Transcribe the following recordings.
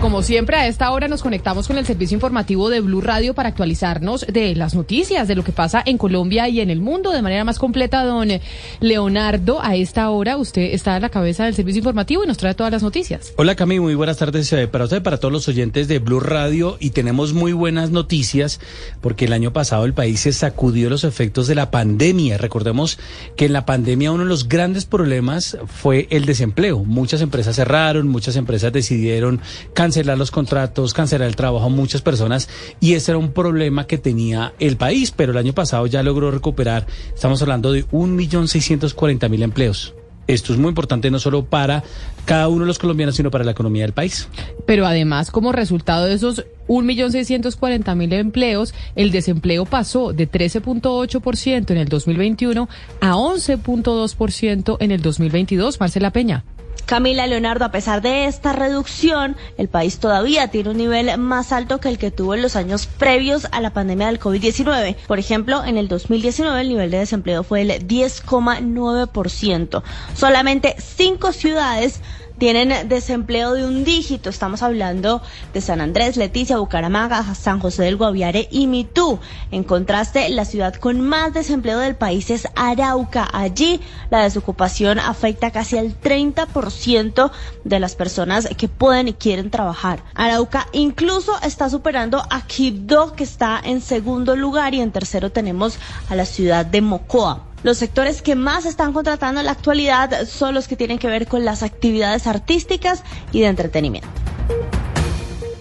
Como siempre, a esta hora nos conectamos con el servicio informativo de Blue Radio para actualizarnos de las noticias, de lo que pasa en Colombia y en el mundo de manera más completa. Don Leonardo, a esta hora usted está a la cabeza del servicio informativo y nos trae todas las noticias. Hola Cami, muy buenas tardes eh, para usted, para todos los oyentes de Blue Radio y tenemos muy buenas noticias porque el año pasado el país se sacudió los efectos de la pandemia. Recordemos que en la pandemia uno de los grandes problemas fue el desempleo. Muchas empresas cerraron, muchas empresas decidieron cancelar cancelar los contratos, cancelar el trabajo a muchas personas y ese era un problema que tenía el país, pero el año pasado ya logró recuperar, estamos hablando de 1.640.000 empleos. Esto es muy importante no solo para cada uno de los colombianos, sino para la economía del país. Pero además, como resultado de esos 1.640.000 empleos, el desempleo pasó de 13.8% en el 2021 a 11.2% en el 2022. Marcela Peña. Camila Leonardo, a pesar de esta reducción, el país todavía tiene un nivel más alto que el que tuvo en los años previos a la pandemia del COVID-19. Por ejemplo, en el 2019 el nivel de desempleo fue el 10,9%. Solamente cinco ciudades tienen desempleo de un dígito. Estamos hablando de San Andrés, Leticia, Bucaramanga, San José del Guaviare y Mitú. En contraste, la ciudad con más desempleo del país es Arauca. Allí la desocupación afecta casi al 30% de las personas que pueden y quieren trabajar. Arauca incluso está superando a Quibdó, que está en segundo lugar, y en tercero tenemos a la ciudad de Mocoa. Los sectores que más están contratando en la actualidad son los que tienen que ver con las actividades artísticas y de entretenimiento.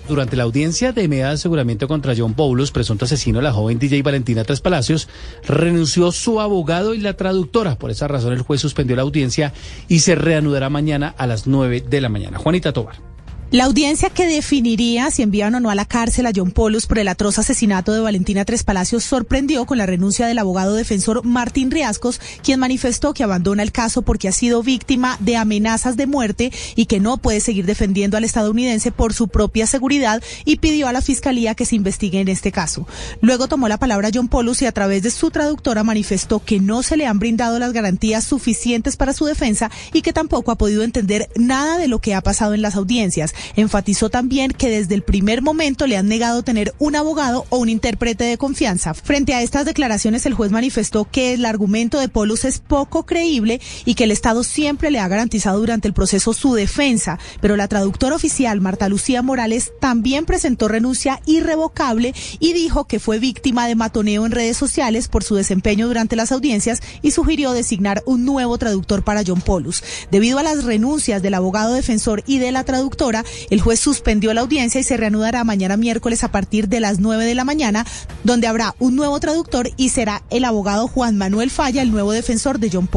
Durante la audiencia de medida de aseguramiento contra John Paulus, presunto asesino de la joven DJ Valentina Tres Palacios, renunció su abogado y la traductora. Por esa razón, el juez suspendió la audiencia y se reanudará mañana a las 9 de la mañana. Juanita Tobar. La audiencia que definiría si envían o no a la cárcel a John Polus por el atroz asesinato de Valentina Tres Palacios sorprendió con la renuncia del abogado defensor Martín Riascos, quien manifestó que abandona el caso porque ha sido víctima de amenazas de muerte y que no puede seguir defendiendo al estadounidense por su propia seguridad y pidió a la fiscalía que se investigue en este caso. Luego tomó la palabra John Polus y a través de su traductora manifestó que no se le han brindado las garantías suficientes para su defensa y que tampoco ha podido entender nada de lo que ha pasado en las audiencias. Enfatizó también que desde el primer momento le han negado tener un abogado o un intérprete de confianza. Frente a estas declaraciones, el juez manifestó que el argumento de Polus es poco creíble y que el Estado siempre le ha garantizado durante el proceso su defensa. Pero la traductora oficial, Marta Lucía Morales, también presentó renuncia irrevocable y dijo que fue víctima de matoneo en redes sociales por su desempeño durante las audiencias y sugirió designar un nuevo traductor para John Polus. Debido a las renuncias del abogado defensor y de la traductora, el juez suspendió la audiencia y se reanudará mañana miércoles a partir de las 9 de la mañana, donde habrá un nuevo traductor y será el abogado Juan Manuel Falla, el nuevo defensor de John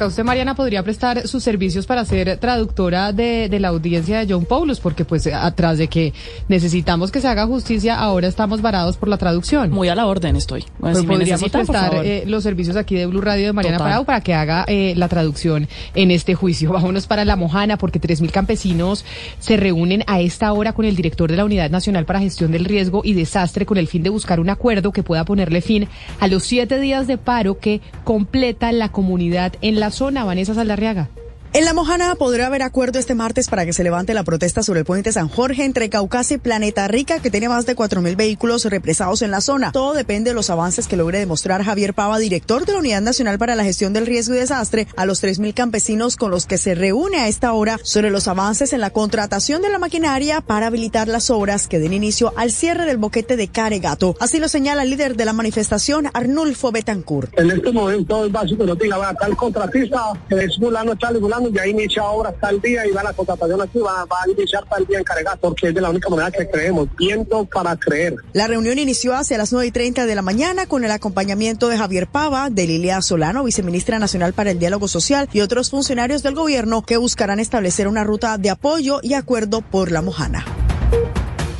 Polus usted, Mariana, podría prestar sus servicios para ser traductora de, la audiencia de John Paulus, porque pues atrás de que necesitamos que se haga justicia, ahora estamos varados por la traducción. Muy a la orden estoy. pues podríamos prestar eh, los servicios aquí de Blue Radio de Mariana Parado para que haga eh, la traducción en este juicio. Vámonos para La Mojana, porque 3.000 campesinos se reúnen a esta hora con el director de la Unidad Nacional para Gestión del Riesgo y Desastre con el fin de buscar un acuerdo que pueda ponerle fin a los siete días de paro que completa la comunidad en la zona, Vanessa Saldarriaga. En La Mojana podrá haber acuerdo este martes para que se levante la protesta sobre el puente San Jorge entre Caucasia y Planeta Rica, que tiene más de 4.000 vehículos represados en la zona. Todo depende de los avances que logre demostrar Javier Pava, director de la Unidad Nacional para la Gestión del Riesgo y Desastre, a los 3.000 campesinos con los que se reúne a esta hora sobre los avances en la contratación de la maquinaria para habilitar las obras que den inicio al cierre del boquete de Caregato. Así lo señala el líder de la manifestación, Arnulfo Betancourt. En este momento es básico, no diga, va, tal contratista, es fulano, tal y fulano, ya inicia obras tal día y va la contratación aquí, va, va a iniciar tal día en Cargas, porque es de la única manera que creemos, viento para creer. La reunión inició hacia las 9 y 30 de la mañana con el acompañamiento de Javier Pava, de Lilia Solano, viceministra nacional para el diálogo social y otros funcionarios del gobierno que buscarán establecer una ruta de apoyo y acuerdo por la Mojana.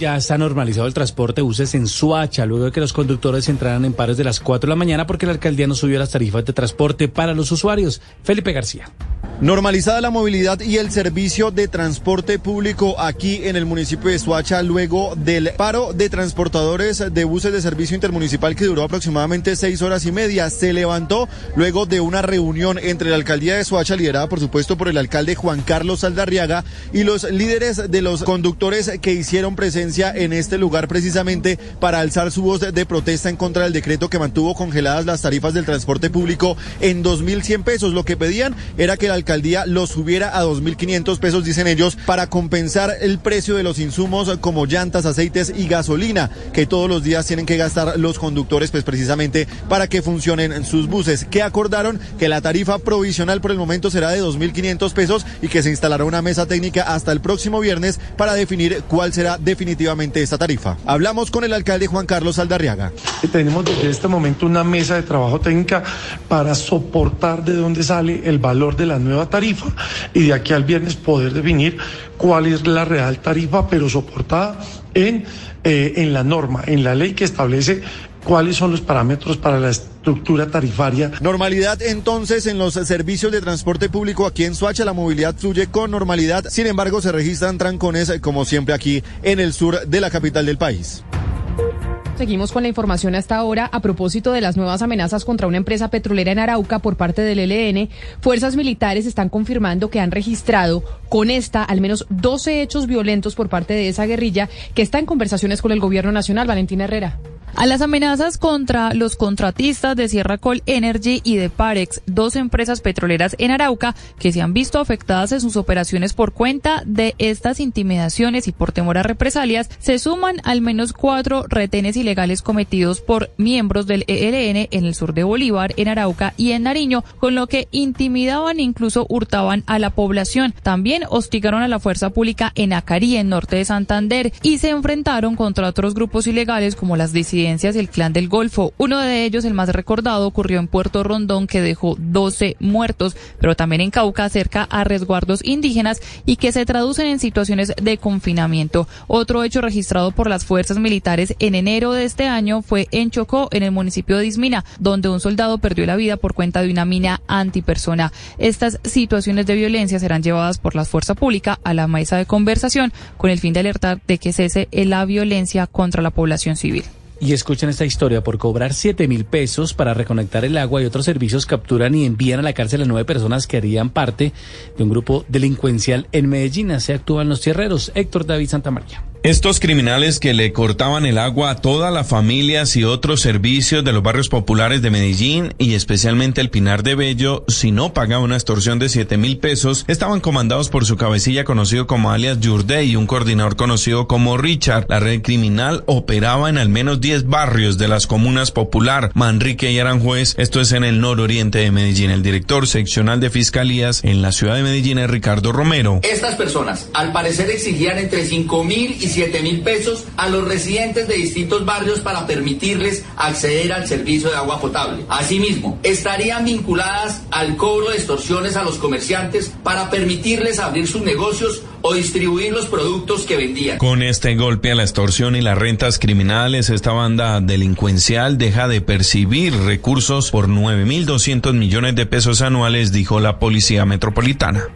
Ya está normalizado el transporte de buses en Suacha, luego de que los conductores entraran en pares de las 4 de la mañana porque la alcaldía no subió las tarifas de transporte para los usuarios. Felipe García. Normalizada la movilidad y el servicio de transporte público aquí en el municipio de Suacha luego del paro de transportadores de buses de servicio intermunicipal que duró aproximadamente seis horas y media. Se levantó luego de una reunión entre la alcaldía de Suacha, liderada por supuesto por el alcalde Juan Carlos Saldarriaga, y los líderes de los conductores que hicieron presencia en este lugar precisamente para alzar su voz de protesta en contra del decreto que mantuvo congeladas las tarifas del transporte público en 2.100 pesos. Lo que pedían era que el alcalde alcaldía lo subiera a 2.500 pesos, dicen ellos, para compensar el precio de los insumos como llantas, aceites y gasolina que todos los días tienen que gastar los conductores, pues precisamente para que funcionen sus buses. Que acordaron que la tarifa provisional por el momento será de 2.500 pesos y que se instalará una mesa técnica hasta el próximo viernes para definir cuál será definitivamente esta tarifa. Hablamos con el alcalde Juan Carlos Aldarriaga. Tenemos desde este momento una mesa de trabajo técnica para soportar de dónde sale el valor de la tarifa y de aquí al viernes poder definir cuál es la real tarifa, pero soportada en, eh, en la norma, en la ley que establece cuáles son los parámetros para la estructura tarifaria. Normalidad entonces en los servicios de transporte público aquí en Suacha, la movilidad fluye con normalidad, sin embargo se registran trancones como siempre aquí en el sur de la capital del país. Seguimos con la información hasta ahora. A propósito de las nuevas amenazas contra una empresa petrolera en Arauca por parte del ELN, fuerzas militares están confirmando que han registrado con esta al menos 12 hechos violentos por parte de esa guerrilla que está en conversaciones con el gobierno nacional. Valentina Herrera. A las amenazas contra los contratistas de Sierra Col Energy y de Parex, dos empresas petroleras en Arauca que se han visto afectadas en sus operaciones por cuenta de estas intimidaciones y por temor a represalias, se suman al menos cuatro retenes ilegales cometidos por miembros del ELN en el sur de Bolívar, en Arauca y en Nariño, con lo que intimidaban e incluso hurtaban a la población. También hostigaron a la fuerza pública en Acarí, en norte de Santander, y se enfrentaron contra otros grupos ilegales como las disidencias del Clan del Golfo. Uno de ellos, el más recordado, ocurrió en Puerto Rondón, que dejó 12 muertos, pero también en Cauca, cerca a resguardos indígenas y que se traducen en situaciones de confinamiento. Otro hecho registrado por las fuerzas militares en enero de este año fue en Chocó, en el municipio de Ismina, donde un soldado perdió la vida por cuenta de una mina antipersona. Estas situaciones de violencia serán llevadas por la fuerza pública a la mesa de conversación con el fin de alertar de que cese la violencia contra la población civil. Y escuchen esta historia, por cobrar 7 mil pesos para reconectar el agua y otros servicios capturan y envían a la cárcel a nueve personas que harían parte de un grupo delincuencial en Medellín. Se actúan los tierreros. Héctor David Santamaría. Estos criminales que le cortaban el agua a todas las familias y otros servicios de los barrios populares de Medellín y especialmente el Pinar de Bello, si no pagaba una extorsión de 7 mil pesos, estaban comandados por su cabecilla conocido como alias Yurde y un coordinador conocido como Richard. La red criminal operaba en al menos 10 barrios de las comunas Popular, Manrique y Aranjuez. Esto es en el nororiente de Medellín. El director seccional de fiscalías en la ciudad de Medellín es Ricardo Romero. Estas personas al parecer exigían entre 5 mil y 7 mil pesos a los residentes de distintos barrios para permitirles acceder al servicio de agua potable. Asimismo, estarían vinculadas al cobro de extorsiones a los comerciantes para permitirles abrir sus negocios o distribuir los productos que vendían. Con este golpe a la extorsión y las rentas criminales, esta banda delincuencial deja de percibir recursos por 9.200 millones de pesos anuales, dijo la Policía Metropolitana.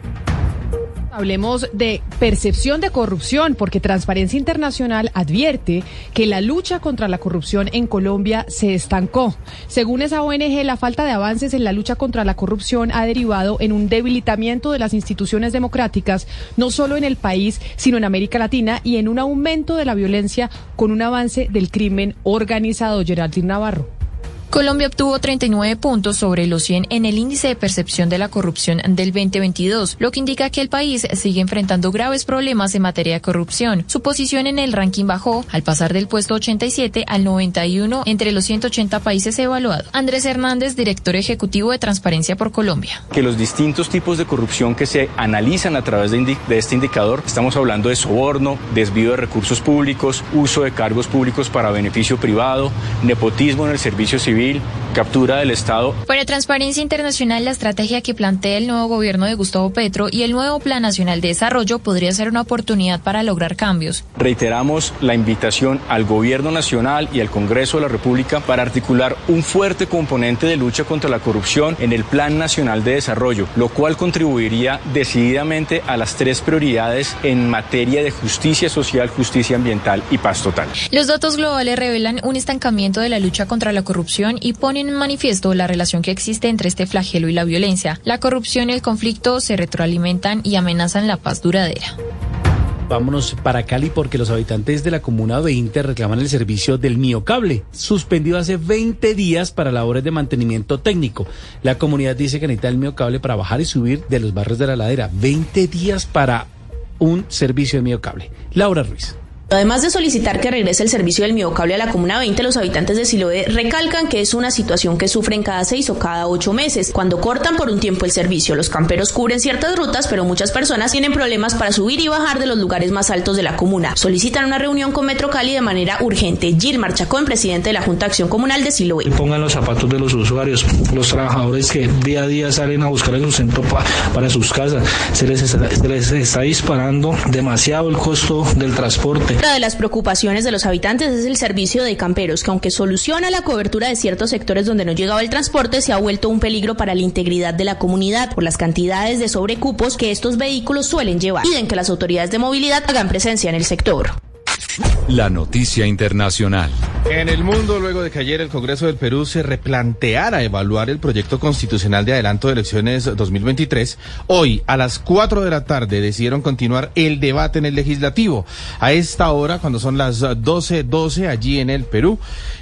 Hablemos de percepción de corrupción, porque Transparencia Internacional advierte que la lucha contra la corrupción en Colombia se estancó. Según esa ONG, la falta de avances en la lucha contra la corrupción ha derivado en un debilitamiento de las instituciones democráticas, no solo en el país, sino en América Latina, y en un aumento de la violencia con un avance del crimen organizado. Geraldine Navarro. Colombia obtuvo 39 puntos sobre los 100 en el índice de percepción de la corrupción del 2022, lo que indica que el país sigue enfrentando graves problemas en materia de corrupción. Su posición en el ranking bajó al pasar del puesto 87 al 91 entre los 180 países evaluados. Andrés Hernández, director ejecutivo de Transparencia por Colombia. Que los distintos tipos de corrupción que se analizan a través de, de este indicador, estamos hablando de soborno, desvío de recursos públicos, uso de cargos públicos para beneficio privado, nepotismo en el servicio civil, civil, captura del Estado. Para Transparencia Internacional, la estrategia que plantea el nuevo gobierno de Gustavo Petro y el nuevo Plan Nacional de Desarrollo podría ser una oportunidad para lograr cambios. Reiteramos la invitación al Gobierno Nacional y al Congreso de la República para articular un fuerte componente de lucha contra la corrupción en el Plan Nacional de Desarrollo, lo cual contribuiría decididamente a las tres prioridades en materia de justicia social, justicia ambiental y paz total. Los datos globales revelan un estancamiento de la lucha contra la corrupción y ponen en manifiesto la relación que existe entre este flagelo y la violencia. La corrupción y el conflicto se retroalimentan y amenazan la paz duradera. Vámonos para Cali porque los habitantes de la Comuna 20 reclaman el servicio del Miocable, suspendido hace 20 días para labores de mantenimiento técnico. La comunidad dice que necesita el Miocable para bajar y subir de los barrios de la ladera. 20 días para un servicio de Miocable. Laura Ruiz. Además de solicitar que regrese el servicio del miocable a la Comuna 20, los habitantes de Siloé recalcan que es una situación que sufren cada seis o cada ocho meses. Cuando cortan por un tiempo el servicio, los camperos cubren ciertas rutas, pero muchas personas tienen problemas para subir y bajar de los lugares más altos de la comuna. Solicitan una reunión con Metro Cali de manera urgente. Gilmar Chacón, presidente de la Junta de Acción Comunal de Siloé. Pongan los zapatos de los usuarios, los trabajadores que día a día salen a buscar el sustento para sus casas. Se les, se les está disparando demasiado el costo del transporte. Una de las preocupaciones de los habitantes es el servicio de camperos, que aunque soluciona la cobertura de ciertos sectores donde no llegaba el transporte, se ha vuelto un peligro para la integridad de la comunidad por las cantidades de sobrecupos que estos vehículos suelen llevar. Piden que las autoridades de movilidad hagan presencia en el sector. La noticia internacional. En el mundo, luego de que ayer el Congreso del Perú se replanteara evaluar el proyecto constitucional de adelanto de elecciones 2023, hoy a las 4 de la tarde decidieron continuar el debate en el legislativo. A esta hora, cuando son las 12:12 12, allí en el Perú,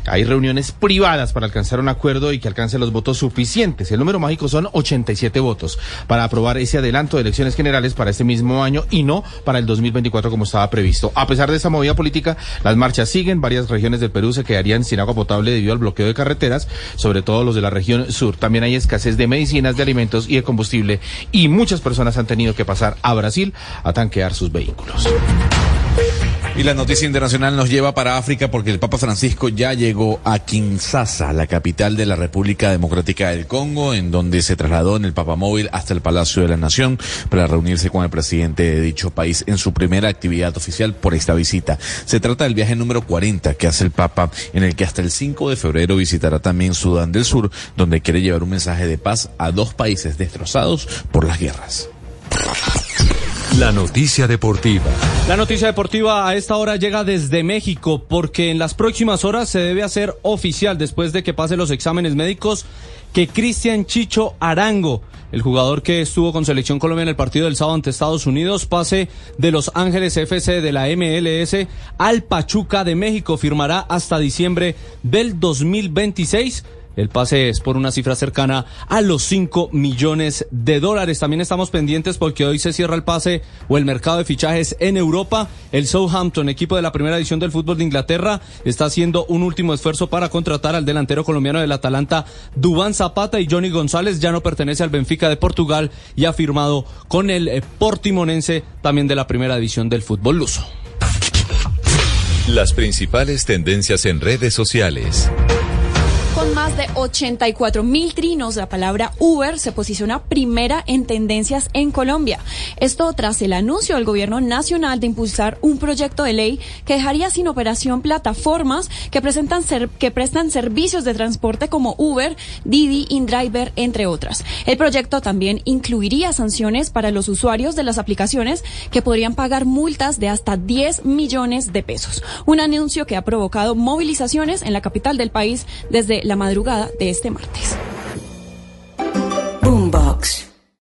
hay reuniones privadas para alcanzar un acuerdo y que alcance los votos suficientes. El número mágico son 87 votos para aprobar ese adelanto de elecciones generales para este mismo año y no para el 2024 como estaba previsto. A pesar de esta movida política, las marchas siguen. Varias regiones del Perú se quedarían sin agua potable debido al bloqueo de carreteras, sobre todo los de la región sur. También hay escasez de medicinas, de alimentos y de combustible y muchas personas han tenido que pasar a Brasil a tanquear sus vehículos. Y la noticia internacional nos lleva para África porque el Papa Francisco ya llegó a Kinshasa, la capital de la República Democrática del Congo, en donde se trasladó en el Papamóvil hasta el Palacio de la Nación para reunirse con el presidente de dicho país en su primera actividad oficial por esta visita. Se trata del viaje número 40 que hace el Papa, en el que hasta el 5 de febrero visitará también Sudán del Sur, donde quiere llevar un mensaje de paz a dos países destrozados por las guerras. La noticia deportiva. La noticia deportiva a esta hora llega desde México porque en las próximas horas se debe hacer oficial después de que pase los exámenes médicos que Cristian Chicho Arango, el jugador que estuvo con Selección Colombia en el partido del sábado ante Estados Unidos, pase de Los Ángeles FC de la MLS al Pachuca de México. Firmará hasta diciembre del 2026 el pase es por una cifra cercana a los 5 millones de dólares. También estamos pendientes porque hoy se cierra el pase o el mercado de fichajes en Europa. El Southampton, equipo de la primera edición del fútbol de Inglaterra, está haciendo un último esfuerzo para contratar al delantero colombiano del Atalanta, Dubán Zapata y Johnny González. Ya no pertenece al Benfica de Portugal y ha firmado con el eh, Portimonense, también de la primera edición del fútbol luso. Las principales tendencias en redes sociales. Más de 84 mil trinos, la palabra Uber se posiciona primera en tendencias en Colombia. Esto tras el anuncio del gobierno nacional de impulsar un proyecto de ley que dejaría sin operación plataformas que, presentan que prestan servicios de transporte como Uber, Didi, InDriver, entre otras. El proyecto también incluiría sanciones para los usuarios de las aplicaciones que podrían pagar multas de hasta 10 millones de pesos. Un anuncio que ha provocado movilizaciones en la capital del país desde la de este martes.